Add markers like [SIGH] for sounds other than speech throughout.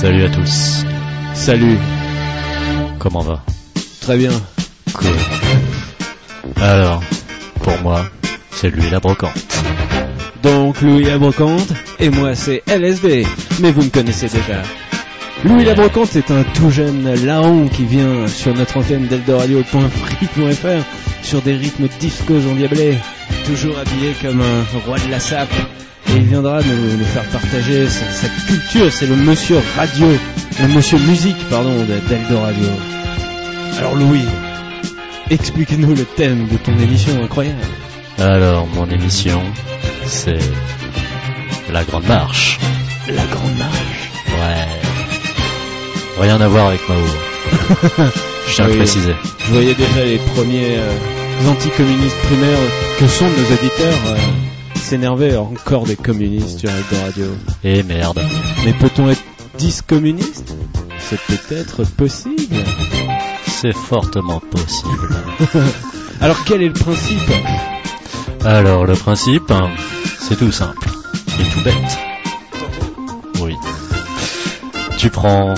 Salut à tous. Salut. Comment va? Très bien. Cool. Alors, pour moi, c'est lui la brocante. Donc Louis la brocante et moi c'est LSB, mais vous me connaissez déjà. Louis la brocante est un tout jeune larron qui vient sur notre antenne d'eldoradio.free.fr sur des rythmes discos endiablés, toujours habillé comme un roi de la sape. Et il viendra nous, nous faire partager sa, sa culture, c'est le monsieur radio, le monsieur musique, pardon, de- d'Eldoradio. Alors Louis, explique-nous le thème de ton émission incroyable. Alors, mon émission, c'est la grande marche. La grande marche. Ouais. Rien à voir avec Mao. [LAUGHS] Je tiens à Oui. le préciser. Je voyais déjà les premiers euh, anticommunistes primaires que sont nos auditeurs euh, s'énerver encore des communistes sur Eldo Radio. Et merde. Mais peut-on être discommuniste? C'est peut-être possible. C'est fortement possible. [LAUGHS] Alors quel est le principe? Alors, le principe, c'est tout simple. Et tout bête. Oui. Tu prends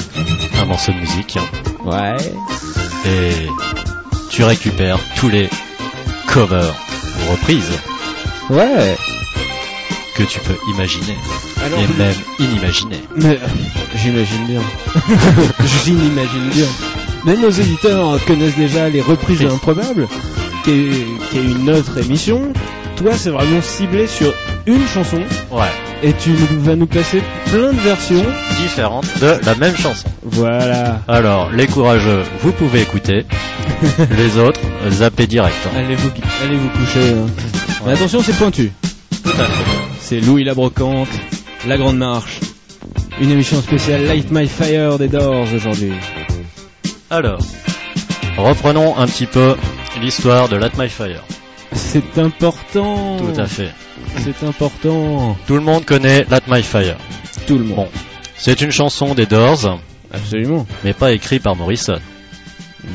un morceau de musique Ouais. et tu récupères tous les covers ou reprises Ouais. que tu peux imaginer Alors, et même inimaginer. mais, euh, j'imagine bien. [LAUGHS] j'imagine bien. Mais nos éditeurs connaissent déjà les reprises Oui. improbables, qui est, qui est une autre émission. Toi, c'est vraiment ciblé sur une chanson. Ouais. Et tu nous- vas nous passer plein de versions. Différente de la même chanson. Voilà. Alors, les courageux, vous pouvez écouter. [LAUGHS] les autres, zappez direct. hein. Allez vous, allez vous coucher. hein. Mais attention, c'est pointu. Tout à fait. C'est Louis la brocante, la grande marche. Une émission spéciale Light My Fire des Doors aujourd'hui. Alors, reprenons un petit peu l'histoire de Light My Fire. C'est important. Tout à fait. C'est important. Tout le monde connaît Light My Fire. Tout le monde. Bon. C'est une chanson des Doors, Absolument. mais pas écrite par Morrison.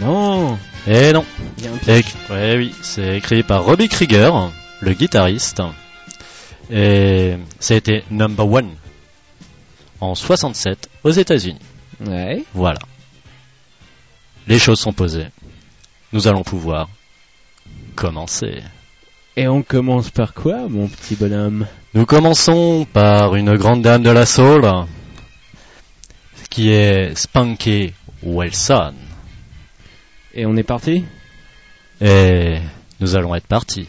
Non. Eh non. Il y a un piège. Éc- ouais, oui, c'est écrit par Robbie Krieger, le guitariste, et ça a été number one en 67 aux États-Unis. Ouais. Voilà. Les choses sont posées. Nous allons pouvoir commencer. Et on commence par quoi, mon petit bonhomme? Nous commençons par une grande dame de la soul, qui est Spunky Wilson. Et on est parti? Et nous allons être partis.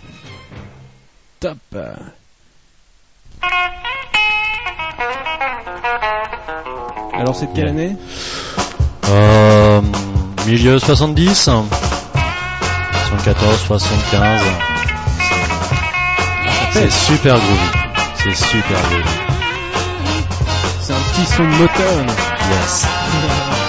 Top. Alors c'est de quelle année? Euh, milieu 70 74, 75. C'est super groovy. C'est super groovy. C'est un petit son de Motown. Yes. [LAUGHS]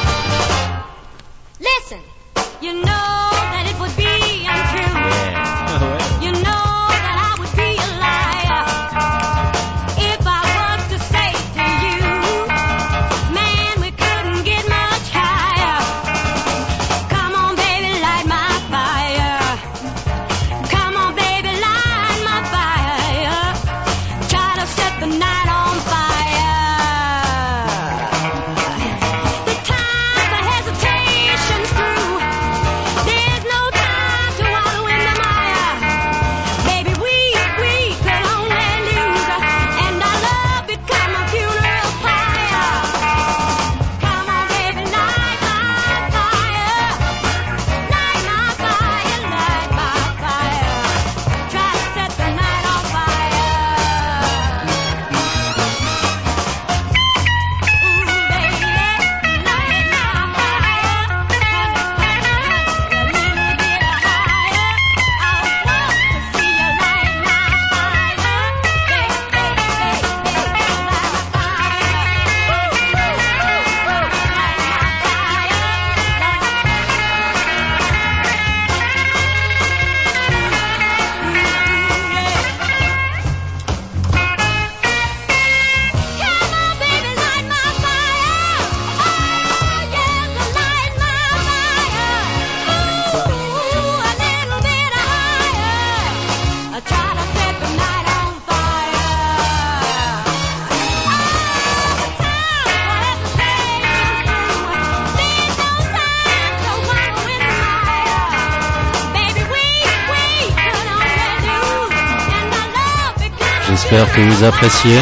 j'espère que vous appréciez,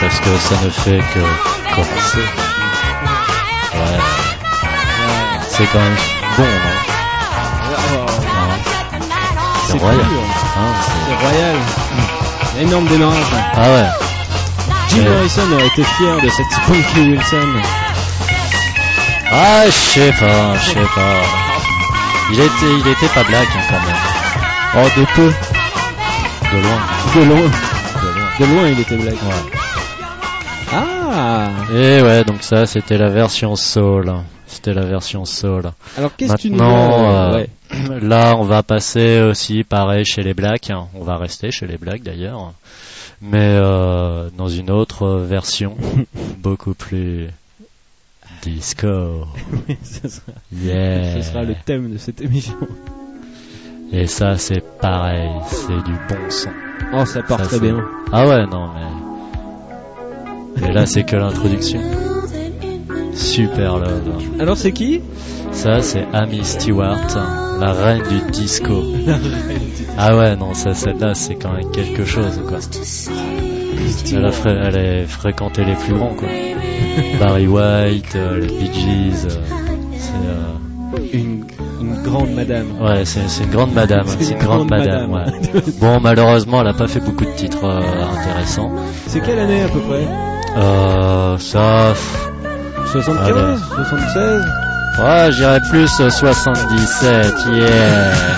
parce que ça ne fait que commencer. Ouais, c'est quand même bon, non Hein, C'est C'est royal. pur. Hein, c'est- C'est royal. Énorme démarrage. ah ouais. Jim Ouais. Morrison aurait été fier de cette Spunky Wilson. Ah, je sais pas, je sais pas. Il était, il était pas black hein, quand même. Oh, de peu. De loin. De loin. De loin. Il était black. Ouais. Ah Et ouais, donc ça, c'était la version soul. C'était la version soul. Alors, qu'est-ce que tu nous euh, ouais. Là, on va passer aussi pareil chez les Blacks. On va rester chez les Blacks d'ailleurs, mais euh, dans une autre version, [LAUGHS] beaucoup plus disco. [LAUGHS] ce, sera, Yeah. ce sera le thème de cette émission. Et ça, c'est pareil, c'est du bon son. Oh, ça part Ça, très bien. Ah ouais, non mais. Et là, c'est que l'introduction. Super love. Alors, c'est qui? Ça, c'est Amy Stewart, la reine du disco. Ah ouais, non, ça, celle-là, c'est quand même quelque chose, quoi. Elle a, fré- elle a fréquenté les plus grands, quoi. [LAUGHS] Barry White, euh, les Bee Gees. euh, une grande madame. ouais, c'est une grande madame. C'est une grande madame, ouais. Bon, malheureusement, elle a pas fait beaucoup de titres euh, intéressants. C'est quelle année à peu près? Euh, ça, pff, 75 Allez. 76 ouais, j'irais plus euh, 77, yeah.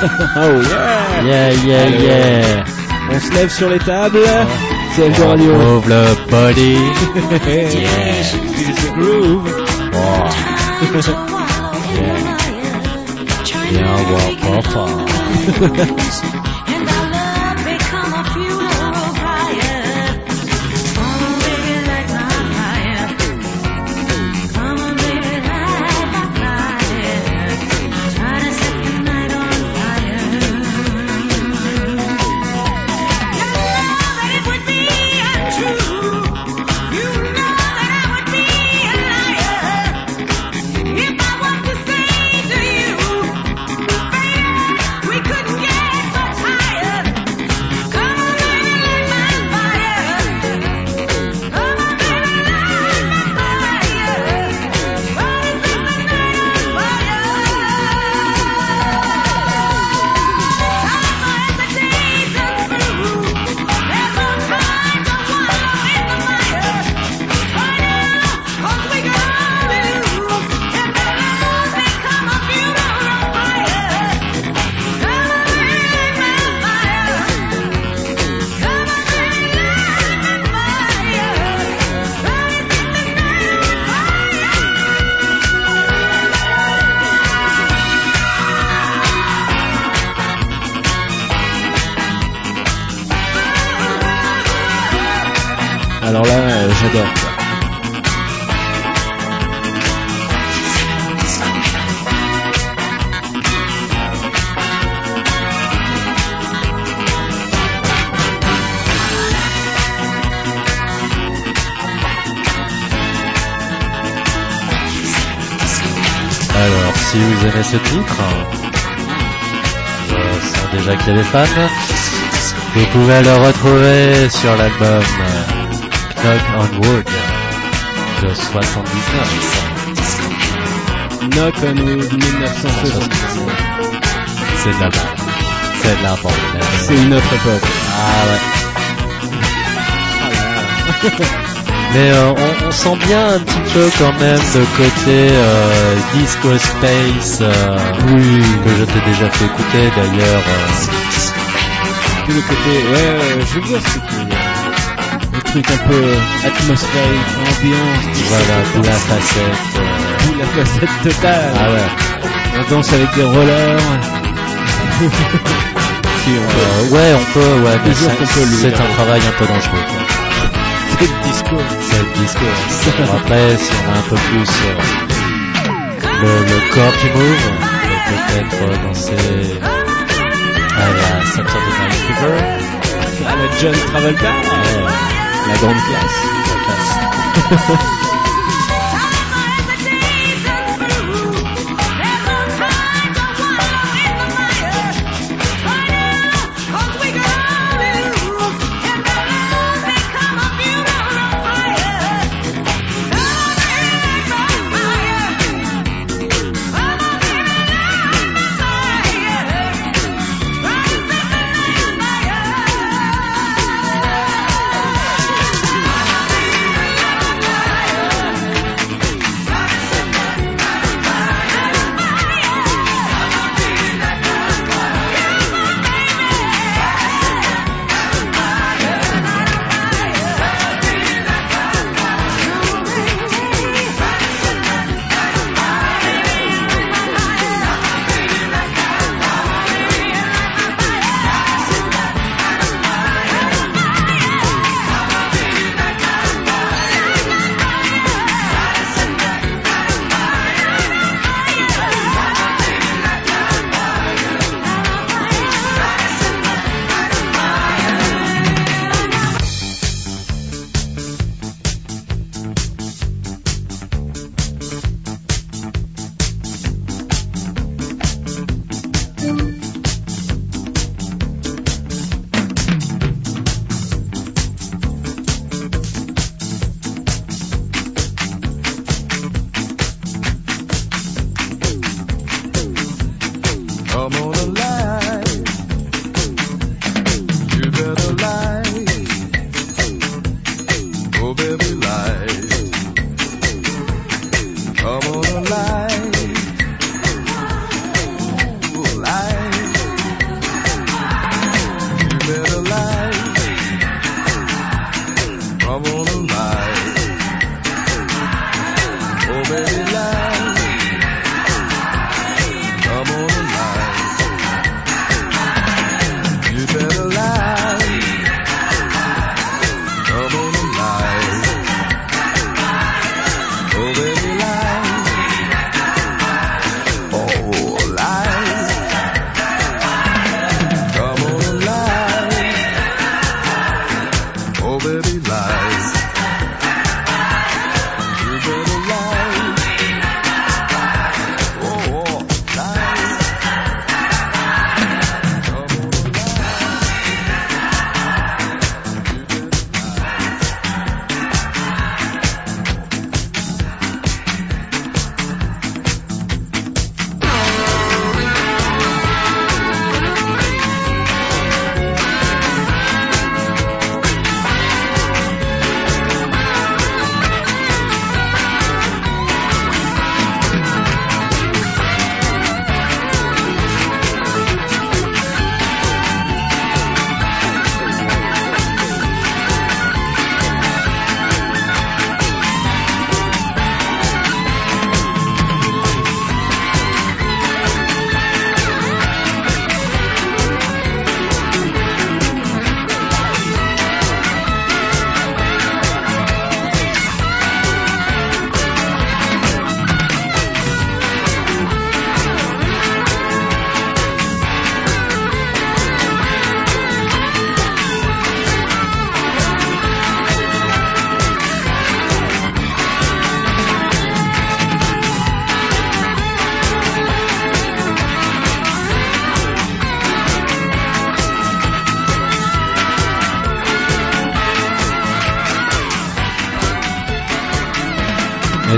[LAUGHS] Oh yeah Yeah, yeah, yeah. On se lève sur les tables. C'est On Eldo Radio. Move le body. [LAUGHS] yeah. Groove. Oh. [LAUGHS] Yeah, Ya, 放 Alors, si vous aimez ce titre, je sens déjà qu'il y a des fans. Vous pouvez le retrouver sur l'album euh, Knock on Wood de 79. Knock on Wood 1979. C'est de la bande. C'est de la bande. C'est une autre époque. Ah ouais. [LAUGHS] Mais euh, on, on sent bien un petit peu quand même le côté euh, disco space euh, Oui. que je t'ai déjà fait écouter d'ailleurs. Tout le côté, ouais, je vois ce que tu veux dire. Le truc un peu atmosphérique, ambiance, voilà, la facette. tout la facette totale. ah ouais. On danse avec des rollers. [LAUGHS] si on peut. Ouais, on peut, ouais, c'est- un travail un peu dangereux. quoi. C'est le disco. C'est le disco. Alors Après, si on a un peu plus euh, le, le corps qui move, on peut peut-être euh, danser à la Saturday Night Fever. À la John Travolta. Ouais, La grande classe. la [LAUGHS] classe.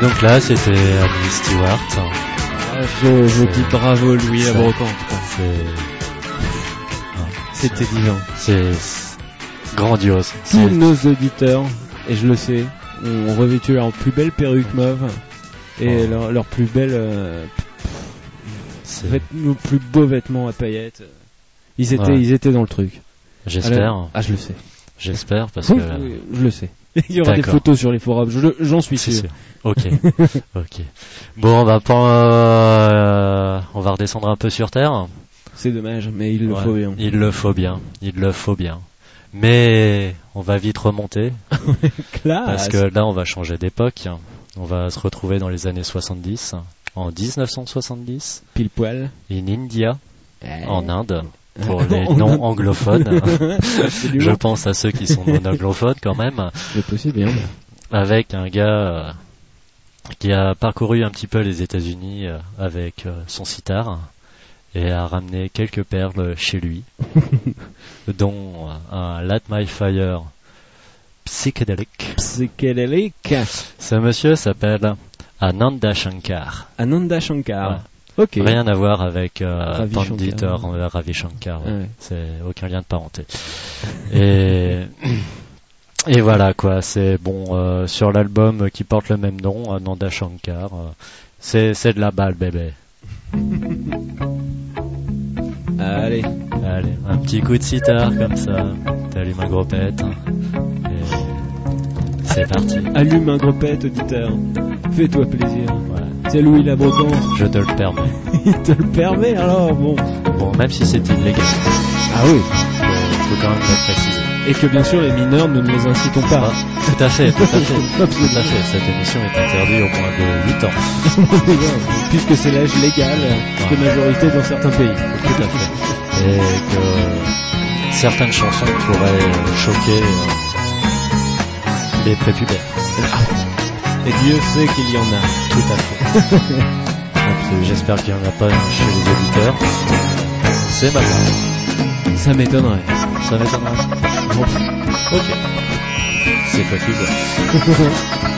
Donc là, c'était Amy Stewart. Ah, je, je dis bravo Louis brocante. quoi. C'est, C'était divin. c'est grandiose. Tous nos auditeurs, et je le sais, ont revêtu leur plus belle perruque mauve et Oh. leur, leur plus belle, euh, nos plus beaux vêtements à paillettes. Ils étaient, Ouais. ils étaient dans le truc. J'espère, Ah, je le sais. j'espère parce Oui, que. je le sais. [LAUGHS] Il y aura des photos sur les forums, je- j'en suis sûr. sûr. Ok, [LAUGHS] ok. Bon, on va pas, euh, on va redescendre un peu sur terre. C'est dommage, mais il le Ouais, faut bien. Il le faut bien, il le faut bien. Mais on va vite remonter [LAUGHS] parce que là, on va changer d'époque. On va se retrouver dans les années 70, en 1970, pile poil. in India, en Inde, pour [LAUGHS] les non anglophones. [LAUGHS] Je pense à ceux qui sont non anglophones quand même. C'est possible, bien. avec un gars euh, qui a parcouru un petit peu les États-Unis euh, avec euh, son sitar et a ramené quelques perles chez lui, [LAUGHS] dont un Light My Fire psychédélique. Psychédélique. Ce monsieur s'appelle Ananda Shankar. Ananda Shankar. Rien à voir avec euh, Ravi Pandit Shankar. euh, Ravi Shankar. ouais. Ouais. C'est aucun lien de parenté. [LAUGHS] Et et voilà quoi. C'est bon euh, sur l'album qui porte le même nom, Ananda Shankar. euh, c'est c'est de la balle bébé. Allez. Allez, un petit coup de sitar comme ça. T'allumes un gros pet. Et c'est parti. Allume un gros pet, auditeur. Fais-toi plaisir. Voilà. C'est Louis la brocante. Je te le permets. [LAUGHS] Il te le permet alors, bon. Bon, même si c'est illégal, Ah oui. faut, faut quand même le préciser. Et que bien sûr les mineurs, nous ne les incitons pas. Ah, tout à fait, tout à fait. [LAUGHS] Tout à fait, cette émission est interdite au moins de 8 ans. [LAUGHS] Puisque c'est l'âge légal de majorité dans certains pays. Tout à fait. Et que certaines chansons pourraient euh, choquer les prépubères. Et Dieu sait qu'il y en a. Tout à fait. [LAUGHS] Donc, J'espère qu'il n'y en a pas chez les auditeurs. C'est ma part. Ça m'étonnerait. Ça m'étonnerait. Ok. C'est toi qui [LAUGHS]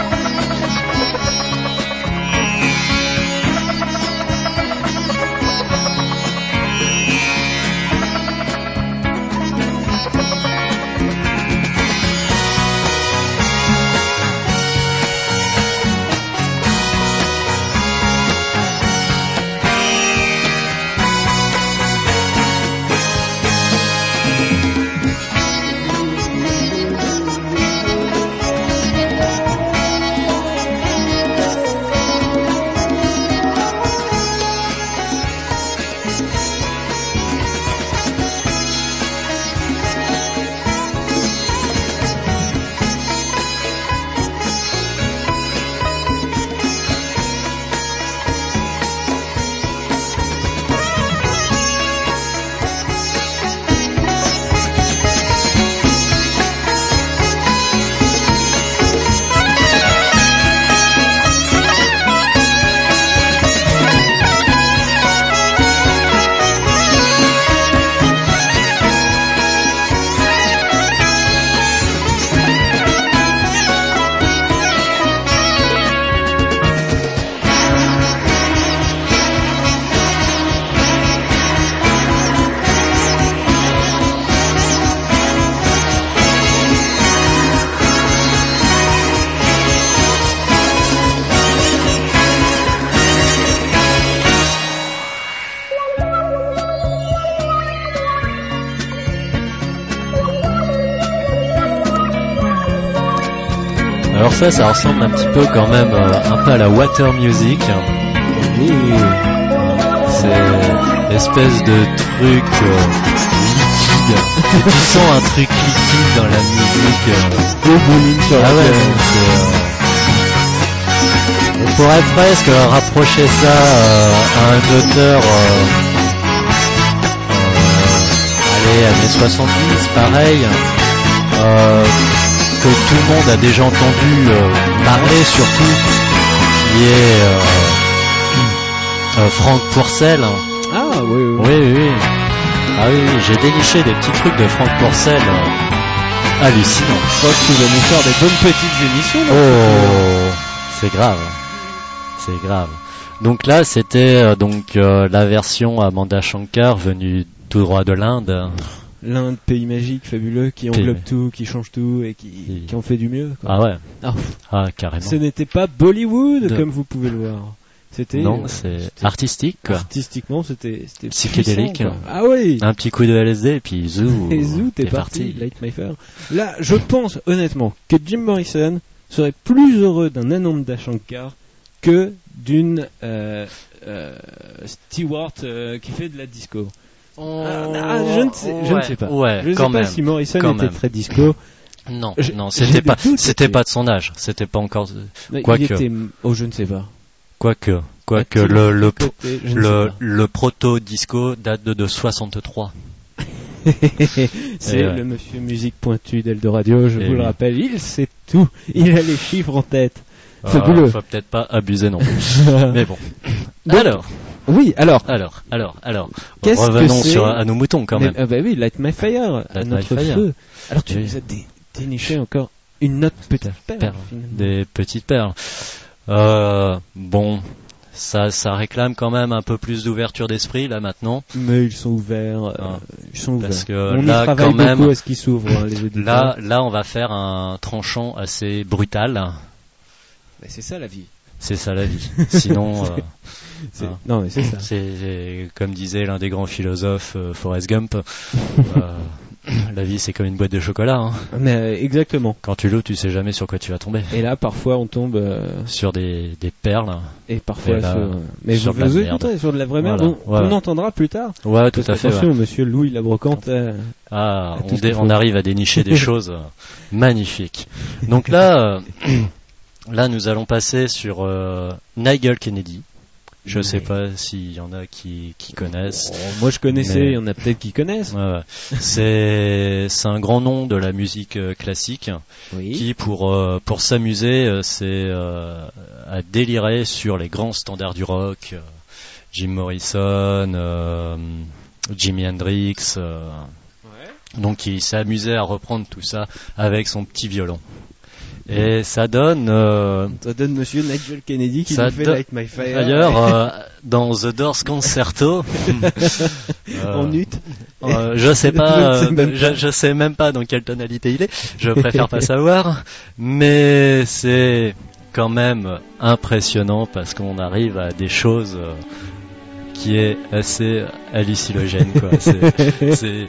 ça, ça ressemble un petit peu quand même euh, un peu à la water music. C'est l'espèce de truc euh, liquide. Et tu sens un truc liquide dans la musique. euh. Au bowling sur Ah ouais, on pourrait presque rapprocher ça à un auteur, allez, années 70, pareil, euh, que tout le monde a déjà entendu euh, parler surtout, qui est euh, euh, Franck Pourcel. Ah oui, oui. Oui, oui. Ah oui, j'ai déniché des petits trucs de Franck Pourcel euh, hallucinants. Je crois que tu vas nous faire des bonnes petites émissions. là. Oh, c'est grave. c'est grave. Donc là, c'était euh, donc euh, la version Amanda Shankar venue tout droit de l'Inde. L'Inde, pays magique, fabuleux, qui englobe tout, qui change tout et qui, en fait du mieux. quoi. Ah ouais, Ah, ah carrément. ce n'était pas Bollywood, De- comme vous pouvez le voir. C'était Non, euh, c'est artistique quoi. artistiquement, c'était c'était Psychédélique. puissant, quoi. Ah oui. Un petit coup de LSD et puis zou. [LAUGHS] Et zou, t'es parti, Light My Fire. Là, je pense honnêtement que Jim Morrison serait plus heureux d'un Ananda Shankar que d'une euh, euh, Stewart qui fait de la disco. Ah, ah, je ne sais, je ne Ouais, sais pas. Ouais, je ne sais pas même. si Morrison était même. très disco. Non, non, c'était pas, c'était pas de son âge. C'était pas encore. Quoique. était, oh, je ne sais pas. Quoique, quoique le le côté- le, le proto disco date de, de 63. [LAUGHS] C'est ouais. le monsieur musique pointu d'Eldoradio, je Et vous le rappelle, il sait tout, il a les chiffres en tête. Fabuleux. Euh, faut peut-être pas abuser non plus. [LAUGHS] Mais bon. Donc, alors, Oui, alors, alors, alors, alors. Qu'est-ce que Revenons c'est sur à nos moutons quand Mais- même. ah bah oui, Light My Fire, Light notre Fire. feu. Alors tu Oui. nous as dé- déniché encore une autre petite perle, Perle. Des petites perles. Euh, bon, ça, ça réclame quand même un peu plus d'ouverture d'esprit là maintenant. Mais ils sont ouverts, euh, Ah. ils sont ouverts. Parce que On là, y travaille quand même, beaucoup à ce qu'ils s'ouvrent, hein. Là, là, on va faire un tranchant assez brutal. Mais c'est ça la vie. C'est ça la vie. [LAUGHS] Sinon, euh, C'est- Ah. Non mais c'est ça. c'est comme disait l'un des grands philosophes, euh, Forrest Gump. euh, [LAUGHS] la vie, c'est comme une boîte de chocolat. hein. Mais euh, exactement. Quand tu l'ouvres, tu sais jamais sur quoi tu vas tomber. Et là, parfois, on tombe euh, Sur des, des perles. et parfois Et là, sur. Mais sur vous, de la vous merde. écouterez sur de la vraie merde. Voilà. On, Ouais. on entendra plus tard. Ouais, tout à fait. Attention, ouais. Monsieur Louis la brocante. euh, Ah, on, dé- on arrive à dénicher des [LAUGHS] choses magnifiques. Donc là, euh, [CLEARS THROAT] là, nous allons passer sur euh, Nigel Kennedy. Je Ouais. sais pas s'il y en a qui, qui connaissent. oh, moi, je connaissais. Mais- Il y en a peut-être qui connaissent. Ouais, ouais. C'est c'est un grand nom de la musique euh, classique Oui. qui pour euh, pour s'amuser euh, c'est euh, à délirer sur les grands standards du rock, Jim Morrison, euh, Jimi Hendrix. euh, donc il s'est amusé à reprendre tout ça avec son petit violon. Et ça donne euh, Ça donne Monsieur Nigel Kennedy qui nous fait Light My Fire. d'ailleurs [LAUGHS] euh, dans The Doors Concerto [LAUGHS] euh, en ut. Euh, je sais [LAUGHS] pas, ne sais même je, je sais même pas dans quelle tonalité il est. Je préfère pas savoir, mais c'est quand même impressionnant parce qu'on arrive à des choses qui est assez hallucinogène quoi. C'est-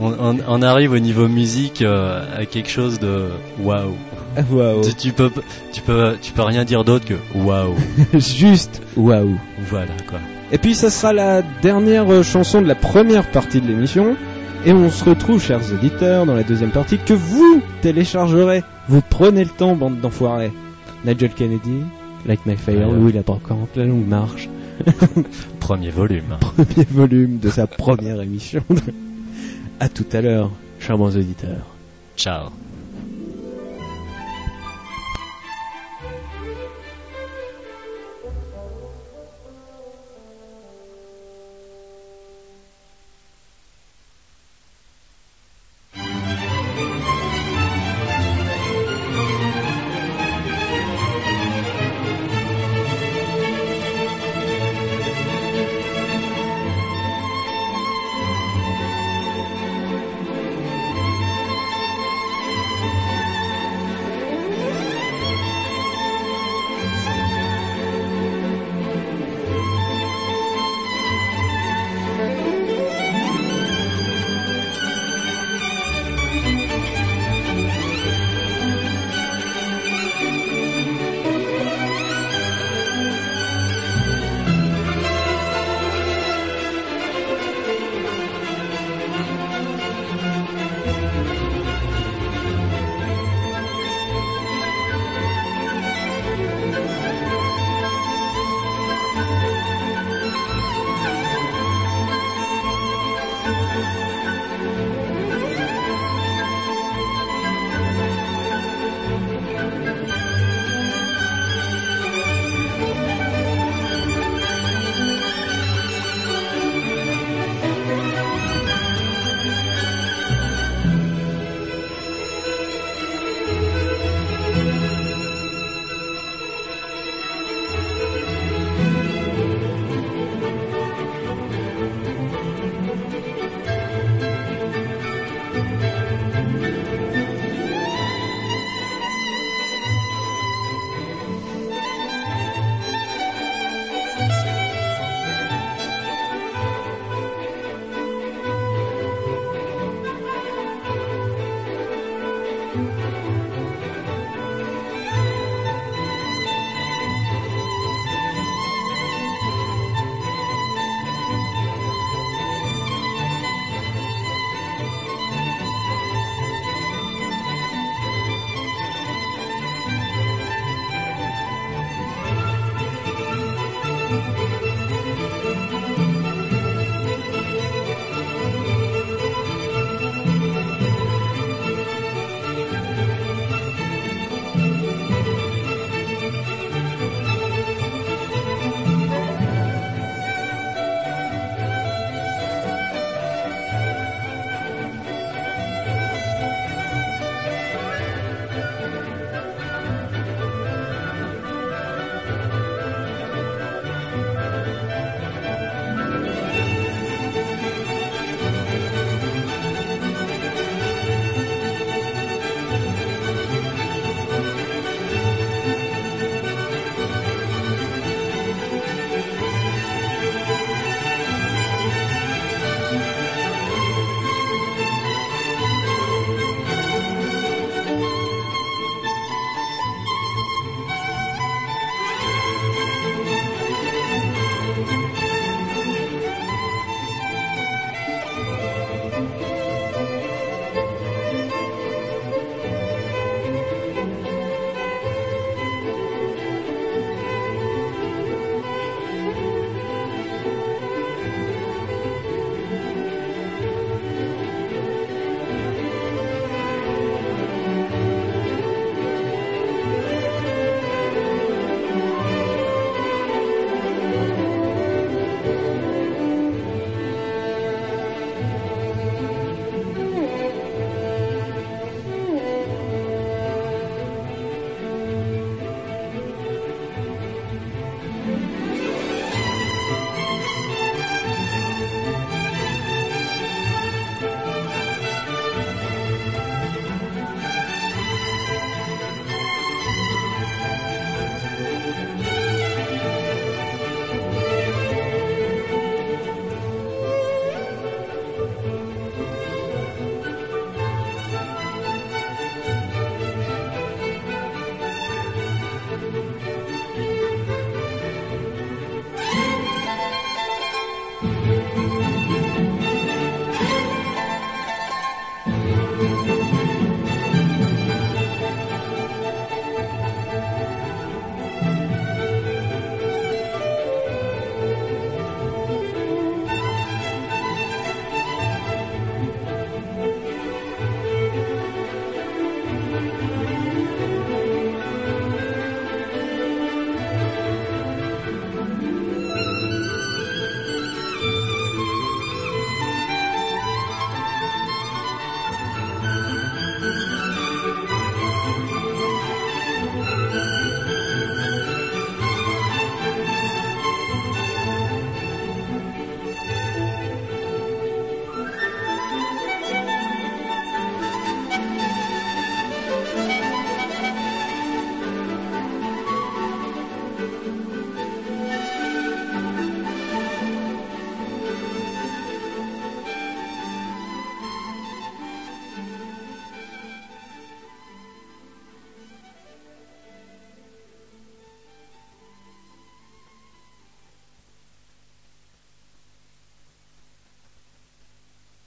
on, on- on arrive au niveau musique euh, à quelque chose de waouh. [LAUGHS] Waouh. Tu, tu peux, tu peux, tu peux rien dire d'autre que waouh. [LAUGHS] Juste waouh. Voilà quoi. Et puis ça sera la dernière euh, chanson de la première partie de l'émission. Et on se retrouve, chers auditeurs, dans la deuxième partie que vous téléchargerez. Vous prenez le temps, bande d'enfoirés. Nigel Kennedy, Like My Fire, Ouais. Louis la brocante, La Longue Marche, [LAUGHS] Premier volume. premier volume de sa première émission. À tout à l'heure, charmants auditeurs. Ciao.